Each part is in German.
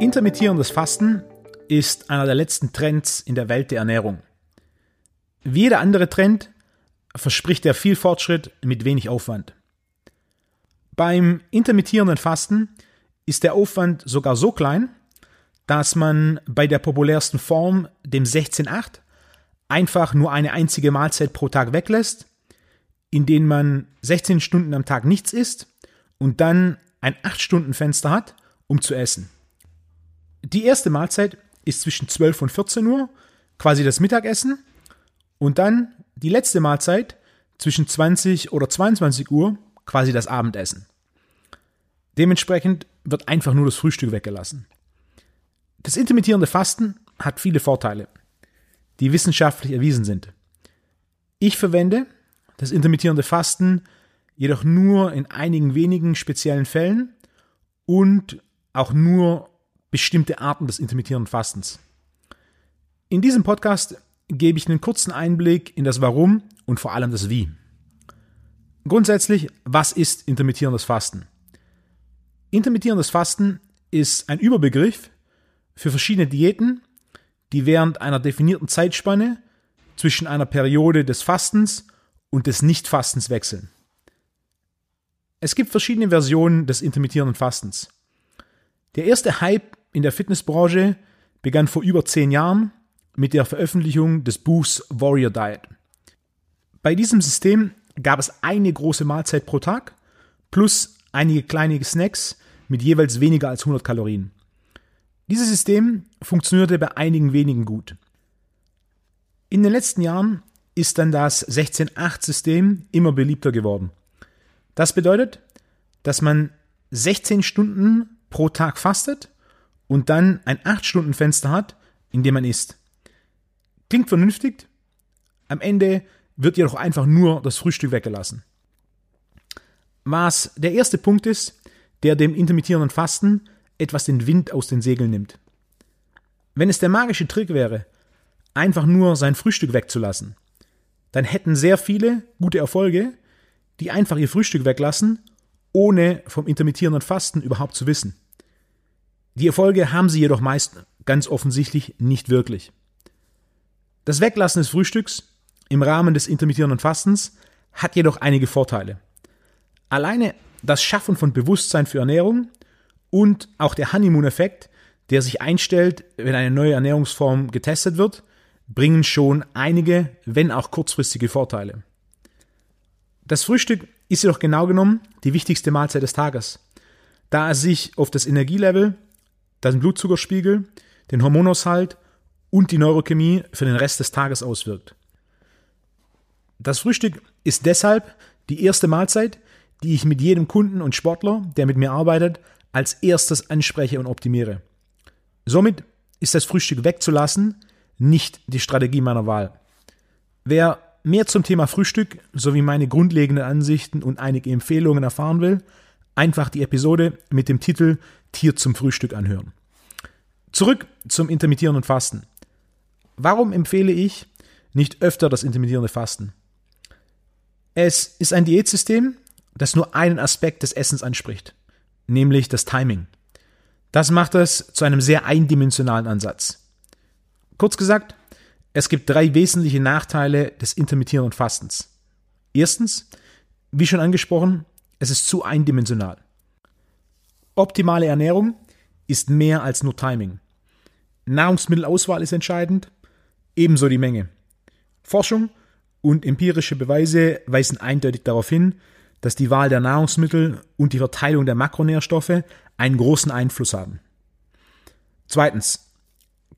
Intermittierendes Fasten ist einer der letzten Trends in der Welt der Ernährung. Wie jeder andere Trend verspricht er viel Fortschritt mit wenig Aufwand. Beim intermittierenden Fasten ist der Aufwand sogar so klein, dass man bei der populärsten Form, dem 16-8, einfach nur eine einzige Mahlzeit pro Tag weglässt, in denen man 16 Stunden am Tag nichts isst und dann ein 8-Stunden-Fenster hat, um zu essen. Die erste Mahlzeit ist zwischen 12 und 14 Uhr, quasi das Mittagessen, und dann die letzte Mahlzeit zwischen 20 oder 22 Uhr, quasi das Abendessen. Dementsprechend wird einfach nur das Frühstück weggelassen. Das intermittierende Fasten hat viele Vorteile, die wissenschaftlich erwiesen sind. Ich verwende das intermittierende Fasten jedoch nur in einigen wenigen speziellen Fällen und auch nur bestimmte Arten des intermittierenden Fastens. In diesem Podcast gebe ich einen kurzen Einblick in das Warum und vor allem das Wie. Grundsätzlich, was ist intermittierendes Fasten? Intermittierendes Fasten ist ein Überbegriff für verschiedene Diäten, die während einer definierten Zeitspanne zwischen einer Periode des Fastens und des Nichtfastens wechseln. Es gibt verschiedene Versionen des intermittierenden Fastens. Der erste Hype in der Fitnessbranche begann vor über zehn Jahren mit der Veröffentlichung des Buchs Warrior Diet. Bei diesem System gab es eine große Mahlzeit pro Tag plus einige kleine Snacks mit jeweils weniger als 100 Kalorien. Dieses System funktionierte bei einigen wenigen gut. In den letzten Jahren ist dann das 16-8-System immer beliebter geworden. Das bedeutet, dass man 16 Stunden pro Tag fastet und dann ein 8-Stunden-Fenster hat, in dem man isst. Klingt vernünftig, am Ende wird jedoch einfach nur das Frühstück weggelassen. Was der erste Punkt ist, der dem intermittierenden Fasten etwas den Wind aus den Segeln nimmt. Wenn es der magische Trick wäre, einfach nur sein Frühstück wegzulassen, dann hätten sehr viele gute Erfolge, die einfach ihr Frühstück weglassen, ohne vom intermittierenden Fasten überhaupt zu wissen. Die Erfolge haben sie jedoch meist ganz offensichtlich nicht wirklich. Das Weglassen des Frühstücks im Rahmen des intermittierenden Fastens hat jedoch einige Vorteile. Alleine das Schaffen von Bewusstsein für Ernährung und auch der Honeymoon-Effekt, der sich einstellt, wenn eine neue Ernährungsform getestet wird, bringen schon einige, wenn auch kurzfristige Vorteile. Das Frühstück ist jedoch genau genommen die wichtigste Mahlzeit des Tages, da es sich auf das Energielevel den Blutzuckerspiegel, den Hormonaushalt und die Neurochemie für den Rest des Tages auswirkt. Das Frühstück ist deshalb die erste Mahlzeit, die ich mit jedem Kunden und Sportler, der mit mir arbeitet, als erstes anspreche und optimiere. Somit ist das Frühstück wegzulassen nicht die Strategie meiner Wahl. Wer mehr zum Thema Frühstück sowie meine grundlegenden Ansichten und einige Empfehlungen erfahren will, einfach die Episode mit dem Titel Tier zum Frühstück anhören. Zurück zum intermittierenden Fasten. Warum empfehle ich nicht öfter das intermittierende Fasten? Es ist ein Diätsystem, das nur einen Aspekt des Essens anspricht, nämlich das Timing. Das macht es zu einem sehr eindimensionalen Ansatz. Kurz gesagt, es gibt drei wesentliche Nachteile des intermittierenden Fastens. Erstens, wie schon angesprochen, es ist zu eindimensional. Optimale Ernährung ist mehr als nur Timing. Nahrungsmittelauswahl ist entscheidend, ebenso die Menge. Forschung und empirische Beweise weisen eindeutig darauf hin, dass die Wahl der Nahrungsmittel und die Verteilung der Makronährstoffe einen großen Einfluss haben. Zweitens.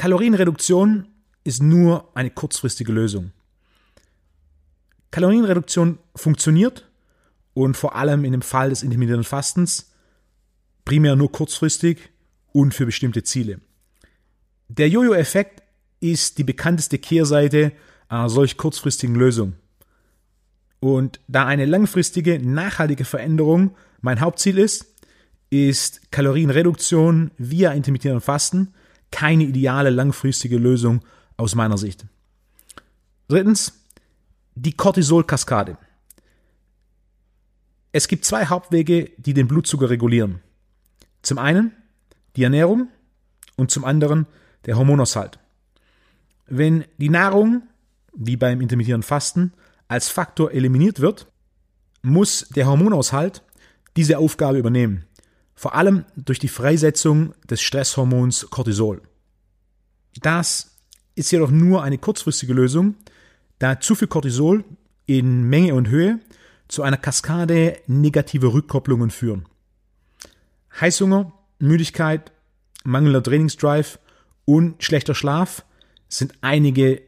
Kalorienreduktion ist nur eine kurzfristige Lösung. Kalorienreduktion funktioniert und vor allem in dem Fall des intermittierenden Fastens primär nur kurzfristig und für bestimmte Ziele. Der Jojo-Effekt ist die bekannteste Kehrseite einer solch kurzfristigen Lösung. Und da eine langfristige, nachhaltige Veränderung mein Hauptziel ist, ist Kalorienreduktion via intermittierenden Fasten keine ideale langfristige Lösung aus meiner Sicht. Drittens, die Cortisol-Kaskade. Es gibt zwei Hauptwege, die den Blutzucker regulieren. Zum einen die Ernährung und zum anderen der Hormonaushalt. Wenn die Nahrung, wie beim intermittierenden Fasten, als Faktor eliminiert wird, muss der Hormonaushalt diese Aufgabe übernehmen. Vor allem durch die Freisetzung des Stresshormons Cortisol. Das ist jedoch nur eine kurzfristige Lösung, da zu viel Cortisol in Menge und Höhe zu einer Kaskade negativer Rückkopplungen führen. Heißhunger, Müdigkeit, mangelnder Trainingsdrive und schlechter Schlaf sind einige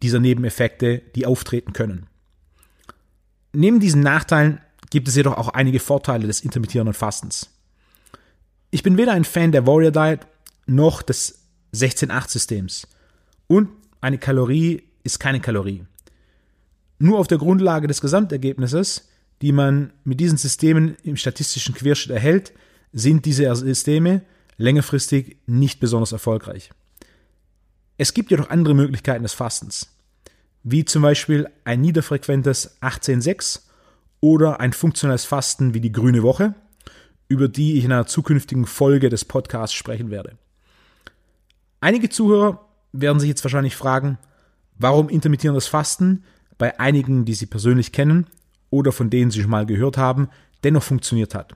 dieser Nebeneffekte, die auftreten können. Neben diesen Nachteilen gibt es jedoch auch einige Vorteile des intermittierenden Fastens. Ich bin weder ein Fan der Warrior Diet noch des 16-8-Systems. Und eine Kalorie ist keine Kalorie. Nur auf der Grundlage des Gesamtergebnisses, die man mit diesen Systemen im statistischen Querschnitt erhält, sind diese Systeme längerfristig nicht besonders erfolgreich. Es gibt jedoch andere Möglichkeiten des Fastens, wie zum Beispiel ein niederfrequentes 18-6 oder ein funktionelles Fasten wie die grüne Woche, über die ich in einer zukünftigen Folge des Podcasts sprechen werde. Einige Zuhörer werden sich jetzt wahrscheinlich fragen, warum intermittierendes Fasten bei einigen, die Sie persönlich kennen oder von denen Sie schon mal gehört haben, dennoch funktioniert hat.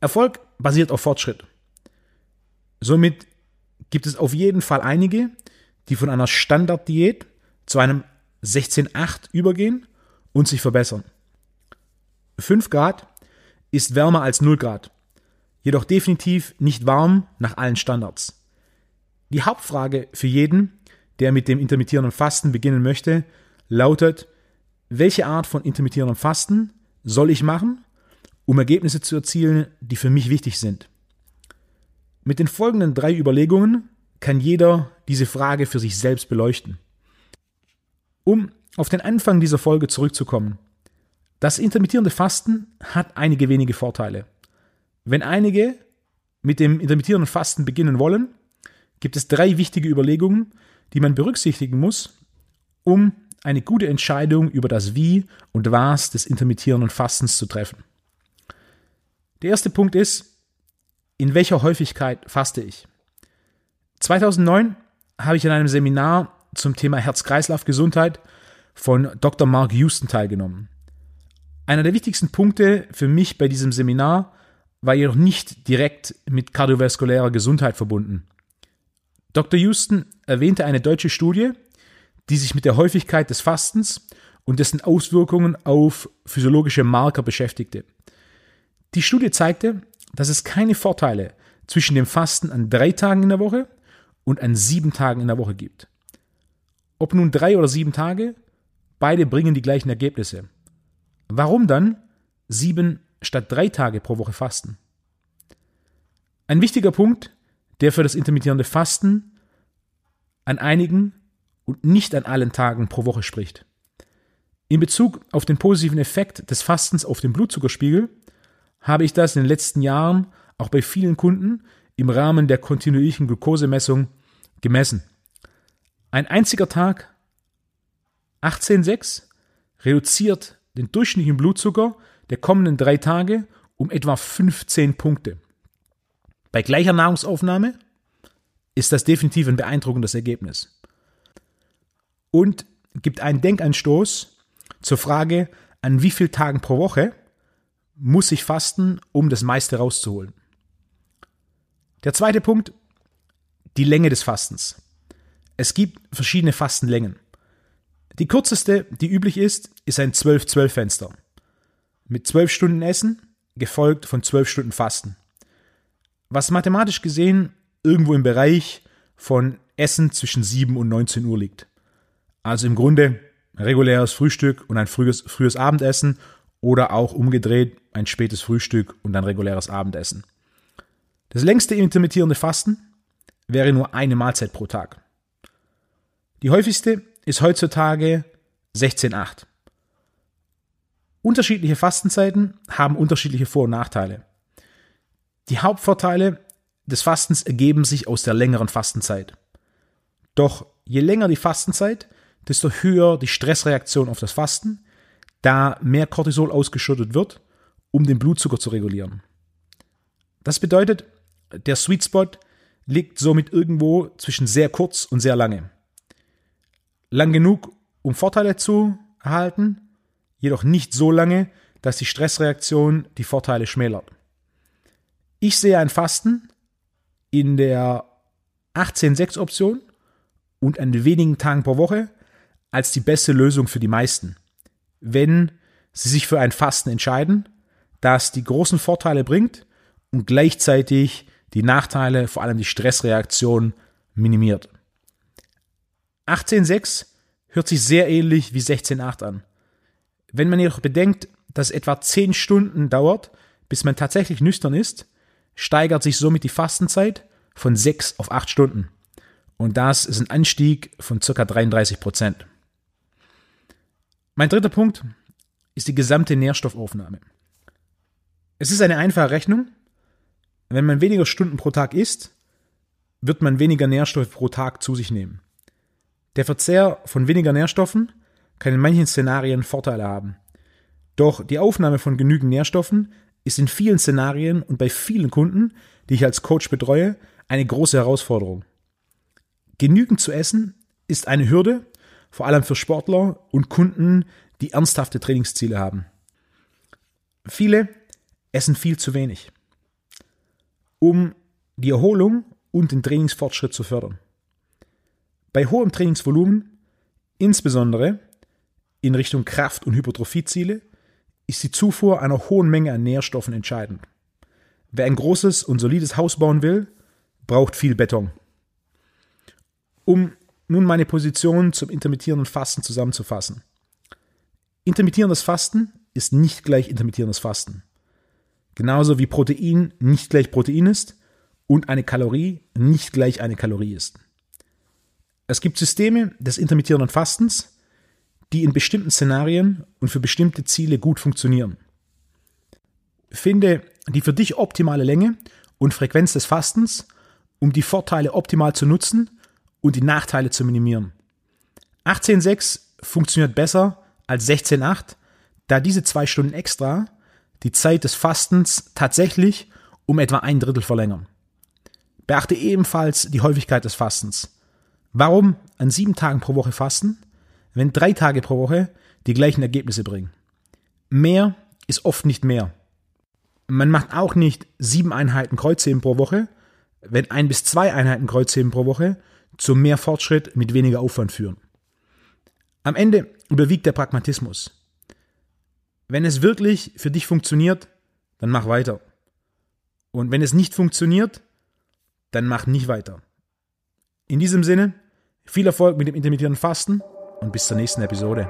Erfolg basiert auf Fortschritt. Somit gibt es auf jeden Fall einige, die von einer Standarddiät zu einem 16,8 übergehen und sich verbessern. 5 Grad ist wärmer als 0 Grad, jedoch definitiv nicht warm nach allen Standards. Die Hauptfrage für jeden, der mit dem intermittierenden Fasten beginnen möchte, lautet, welche Art von intermittierendem Fasten soll ich machen, um Ergebnisse zu erzielen, die für mich wichtig sind? Mit den folgenden drei Überlegungen kann jeder diese Frage für sich selbst beleuchten. Um auf den Anfang dieser Folge zurückzukommen. Das intermittierende Fasten hat einige wenige Vorteile. Wenn einige mit dem intermittierenden Fasten beginnen wollen, gibt es drei wichtige Überlegungen, die man berücksichtigen muss, um eine gute Entscheidung über das Wie und Was des intermittierenden Fastens zu treffen. Der erste Punkt ist, in welcher Häufigkeit faste ich? 2009 habe ich in einem Seminar zum Thema Herz-Kreislauf-Gesundheit von Dr. Mark Houston teilgenommen. Einer der wichtigsten Punkte für mich bei diesem Seminar war jedoch nicht direkt mit kardiovaskulärer Gesundheit verbunden. Dr. Houston erwähnte eine deutsche Studie, die sich mit der Häufigkeit des Fastens und dessen Auswirkungen auf physiologische Marker beschäftigte. Die Studie zeigte, dass es keine Vorteile zwischen dem Fasten an drei Tagen in der Woche und an sieben Tagen in der Woche gibt. Ob nun drei oder sieben Tage, beide bringen die gleichen Ergebnisse. Warum dann sieben statt drei Tage pro Woche fasten? Ein wichtiger Punkt, der für das intermittierende Fasten an einigen und nicht an allen Tagen pro Woche spricht. In Bezug auf den positiven Effekt des Fastens auf den Blutzuckerspiegel habe ich das in den letzten Jahren auch bei vielen Kunden im Rahmen der kontinuierlichen Glukosemessung gemessen. Ein einziger Tag 18,6 reduziert den durchschnittlichen Blutzucker der kommenden drei Tage um etwa 15 Punkte. Bei gleicher Nahrungsaufnahme ist das definitiv ein beeindruckendes Ergebnis. Und gibt einen Denkanstoß zur Frage, an wie vielen Tagen pro Woche muss ich fasten, um das meiste rauszuholen. Der zweite Punkt, die Länge des Fastens. Es gibt verschiedene Fastenlängen. Die kürzeste, die üblich ist, ist ein 12-12-Fenster. Mit 12 Stunden Essen, gefolgt von 12 Stunden Fasten. Was mathematisch gesehen irgendwo im Bereich von Essen zwischen 7 und 19 Uhr liegt. Also im Grunde reguläres Frühstück und ein frühes, frühes Abendessen oder auch umgedreht ein spätes Frühstück und ein reguläres Abendessen. Das längste intermittierende Fasten wäre nur eine Mahlzeit pro Tag. Die häufigste ist heutzutage 16,8. Unterschiedliche Fastenzeiten haben unterschiedliche Vor- und Nachteile. Die Hauptvorteile des Fastens ergeben sich aus der längeren Fastenzeit. Doch je länger die Fastenzeit, desto höher die Stressreaktion auf das Fasten, da mehr Cortisol ausgeschüttet wird, um den Blutzucker zu regulieren. Das bedeutet, der Sweet Spot liegt somit irgendwo zwischen sehr kurz und sehr lange. Lang genug, um Vorteile zu erhalten, jedoch nicht so lange, dass die Stressreaktion die Vorteile schmälert. Ich sehe ein Fasten in der 18-6-Option und an wenigen Tagen pro Woche als die beste Lösung für die meisten. Wenn sie sich für ein Fasten entscheiden, das die großen Vorteile bringt und gleichzeitig die Nachteile, vor allem die Stressreaktion, minimiert. 18.6 hört sich sehr ähnlich wie 16.8 an. Wenn man jedoch bedenkt, dass es etwa 10 Stunden dauert, bis man tatsächlich nüchtern ist, steigert sich somit die Fastenzeit von 6 auf 8 Stunden. Und das ist ein Anstieg von ca. 33 Prozent. Mein dritter Punkt ist die gesamte Nährstoffaufnahme. Es ist eine einfache Rechnung. Wenn man weniger Stunden pro Tag isst, wird man weniger Nährstoffe pro Tag zu sich nehmen. Der Verzehr von weniger Nährstoffen kann in manchen Szenarien Vorteile haben. Doch die Aufnahme von genügend Nährstoffen ist in vielen Szenarien und bei vielen Kunden, die ich als Coach betreue, eine große Herausforderung. Genügend zu essen ist eine Hürde, vor allem für Sportler und Kunden, die ernsthafte Trainingsziele haben. Viele essen viel zu wenig, um die Erholung und den Trainingsfortschritt zu fördern. Bei hohem Trainingsvolumen, insbesondere in Richtung Kraft- und Hypertrophieziele, ist die Zufuhr einer hohen Menge an Nährstoffen entscheidend. Wer ein großes und solides Haus bauen will, braucht viel Beton. Um nun meine Position zum intermittierenden Fasten zusammenzufassen. Intermittierendes Fasten ist nicht gleich intermittierendes Fasten. Genauso wie Protein nicht gleich Protein ist und eine Kalorie nicht gleich eine Kalorie ist. Es gibt Systeme des intermittierenden Fastens, die in bestimmten Szenarien und für bestimmte Ziele gut funktionieren. Finde die für dich optimale Länge und Frequenz des Fastens, um die Vorteile optimal zu nutzen und die Nachteile zu minimieren. 18.6 funktioniert besser als 16.8, da diese zwei Stunden extra die Zeit des Fastens tatsächlich um etwa ein Drittel verlängern. Beachte ebenfalls die Häufigkeit des Fastens. Warum an sieben Tagen pro Woche fasten? wenn drei Tage pro Woche die gleichen Ergebnisse bringen. Mehr ist oft nicht mehr. Man macht auch nicht sieben Einheiten Kreuzheben pro Woche, wenn ein bis zwei Einheiten Kreuzheben pro Woche zu mehr Fortschritt mit weniger Aufwand führen. Am Ende überwiegt der Pragmatismus. Wenn es wirklich für dich funktioniert, dann mach weiter. Und wenn es nicht funktioniert, dann mach nicht weiter. In diesem Sinne, viel Erfolg mit dem intermittierenden Fasten und bis zur nächsten Episode.